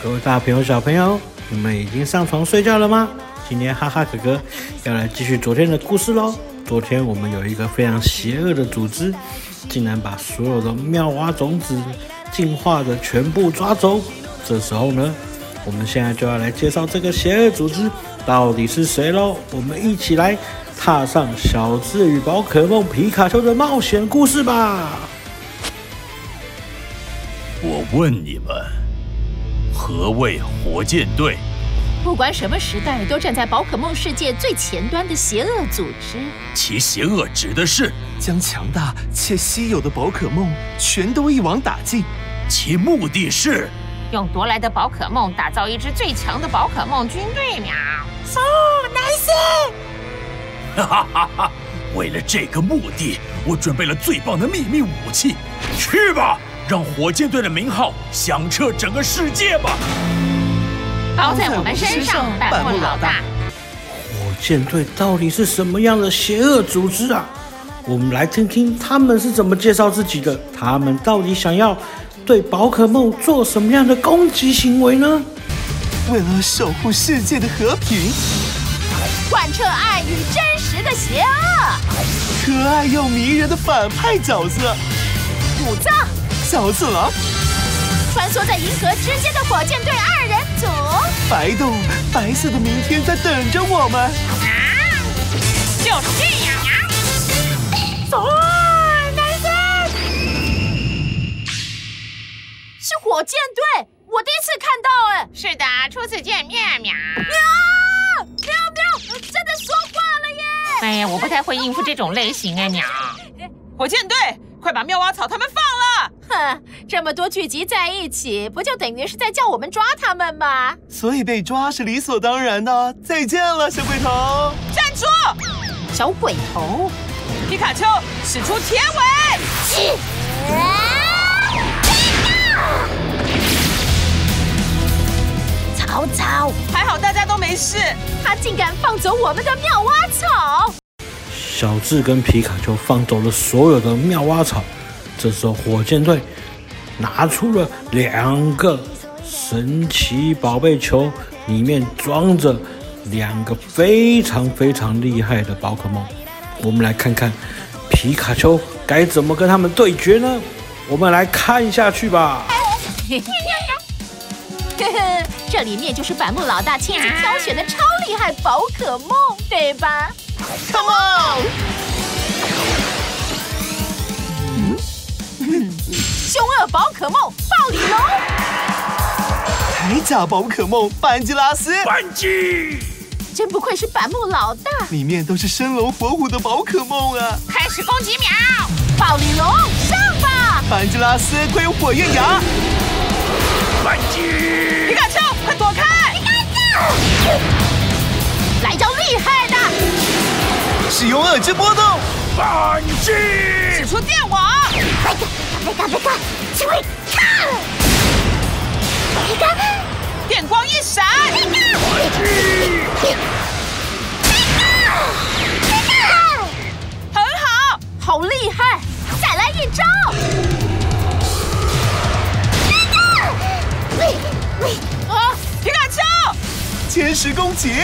各位大朋友、小朋友，你们已经上床睡觉了吗？今天哈哈哥哥要来继续昨天的故事喽。昨天我们有一个非常邪恶的组织，竟然把所有的妙蛙种子进化的全部抓走。这时候呢，我们现在就要来介绍这个邪恶组织到底是谁喽。我们一起来踏上小智与宝可梦皮卡丘的冒险故事吧。我问你们。何谓火箭队？不管什么时代，都站在宝可梦世界最前端的邪恶组织。其邪恶指的是将强大且稀有的宝可梦全都一网打尽。其目的是用夺来的宝可梦打造一支最强的宝可梦军队。喵！哦，男性。哈哈哈哈！为了这个目的，我准备了最棒的秘密武器。去吧！让火箭队的名号响彻整个世界吧！包在我们身上，板木老大。火箭队到底是什么样的邪恶组织啊？我们来听听他们是怎么介绍自己的。他们到底想要对宝可梦做什么样的攻击行为呢？为了守护世界的和平，贯彻爱与真实的邪恶，可爱又迷人的反派角色，武藏。小次郎，穿梭在银河之间的火箭队二人组，白洞，白色的明天在等着我们。啊，就是这样呀。走，男生，是火箭队，我第一次看到哎。是的，初次见面，喵。喵喵喵，真的说话了耶！哎呀，我不太会应付这种类型哎，喵。火箭队，快把妙蛙草他们放了。哼，这么多聚集在一起，不就等于是在叫我们抓他们吗？所以被抓是理所当然的。再见了，小鬼头！站住！小鬼头，皮卡丘使出铁尾！草草，还好大家都没事。他竟敢放走我们的妙蛙草！小智跟皮卡丘放走了所有的妙蛙草。这时候，火箭队拿出了两个神奇宝贝球，里面装着两个非常非常厉害的宝可梦。我们来看看皮卡丘该怎么跟他们对决呢？我们来看下去吧。这里面就是板木老大亲自挑选的超厉害宝可梦，对吧？Come on！凶恶宝可梦暴鲤龙，铠甲宝可梦班吉拉斯，班吉！真不愧是板木老大，里面都是生龙活虎的宝可梦啊！开始攻击秒，暴鲤龙上吧！班吉拉斯快用火焰牙，班吉！皮卡丘快躲开！皮卡丘，来招厉害的，使用二之波动，班吉！使出电网。别看，别看，去会看！别看，电光一闪！别看！别看！很好，好厉害！再来一招！别看！喂喂啊！皮卡丘，天使攻击！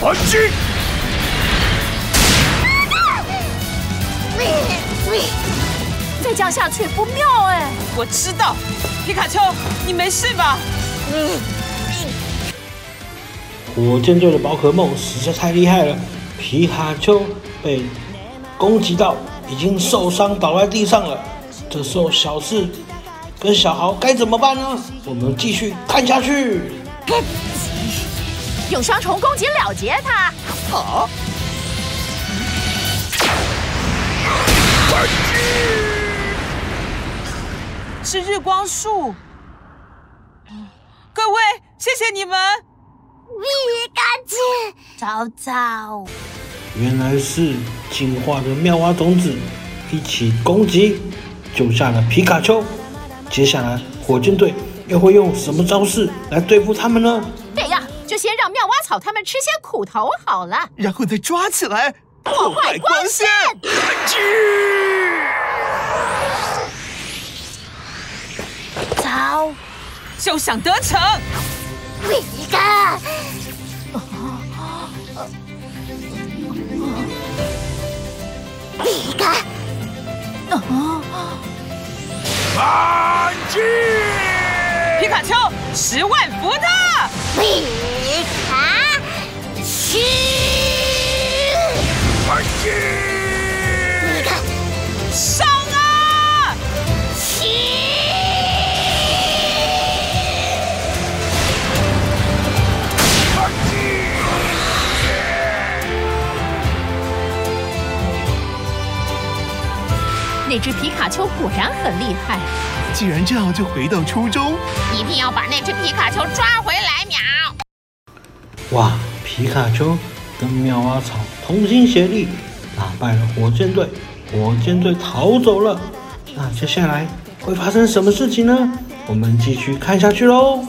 反击！喂喂。再这样下去不妙哎！我知道，皮卡丘，你没事吧？嗯。火箭队的宝可梦实在太厉害了，皮卡丘被攻击到，已经受伤倒在地上了。这时候，小智跟小豪该怎么办呢？我们继续看下去。用双重攻击了结他。好。是日光树，各位，谢谢你们。皮卡丘，早早。原来是进化的妙蛙种子一起攻击，救下了皮卡丘。接下来，火箭队又会用什么招式来对付他们呢？这样就先让妙蛙草他们吃些苦头好了，然后再抓起来破坏光线。就想得逞。皮卡，皮卡，反击！皮卡丘，十万伏特！皮卡丘，卡丘果然很厉害，既然这样，就回到初中。一定要把那只皮卡丘抓回来！喵！哇，皮卡丘跟妙蛙草同心协力，打败了火箭队。火箭队逃走了，那接下来会发生什么事情呢？我们继续看下去喽。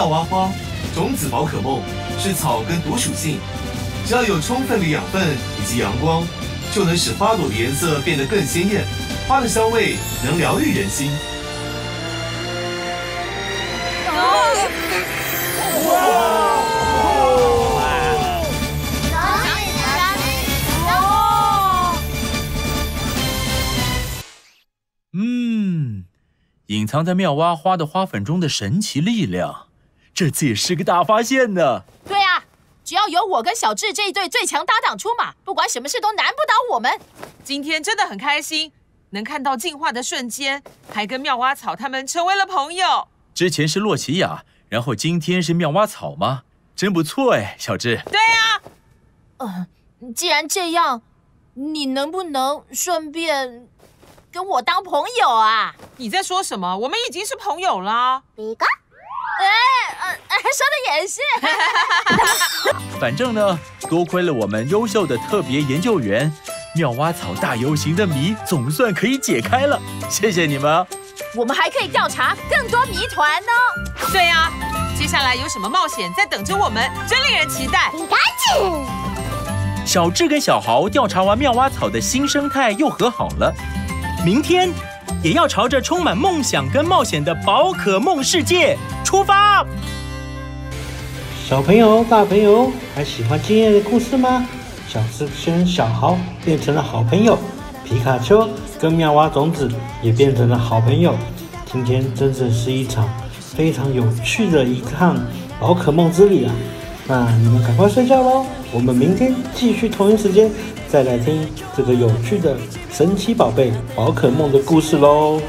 妙蛙花。种子宝可梦是草根独属性，只要有充分的养分以及阳光，就能使花朵的颜色变得更鲜艳，花的香味能疗愈人心。嗯，隐藏在妙蛙花的花粉中的神奇力量。这次也是个大发现呢。对啊，只要有我跟小智这一对最强搭档出马，不管什么事都难不倒我们。今天真的很开心，能看到进化的瞬间，还跟妙蛙草他们成为了朋友。之前是洛奇亚，然后今天是妙蛙草吗？真不错哎，小智。对啊。呃，既然这样，你能不能顺便跟我当朋友啊？你在说什么？我们已经是朋友了。说的也是。反正呢，多亏了我们优秀的特别研究员，妙蛙草大游行的谜总算可以解开了。谢谢你们。我们还可以调查更多谜团呢。对呀，接下来有什么冒险在等着我们，真令人期待。赶紧。小智跟小豪调查完妙蛙草的新生态，又和好了。明天也要朝着充满梦想跟冒险的宝可梦世界出发。小朋友、大朋友还喜欢今夜的故事吗？小智跟小豪变成了好朋友，皮卡丘跟妙蛙种子也变成了好朋友。今天真的是一场非常有趣的一趟宝可梦之旅啊！那你们赶快睡觉喽，我们明天继续同一时间再来听这个有趣的神奇宝贝宝可梦的故事喽。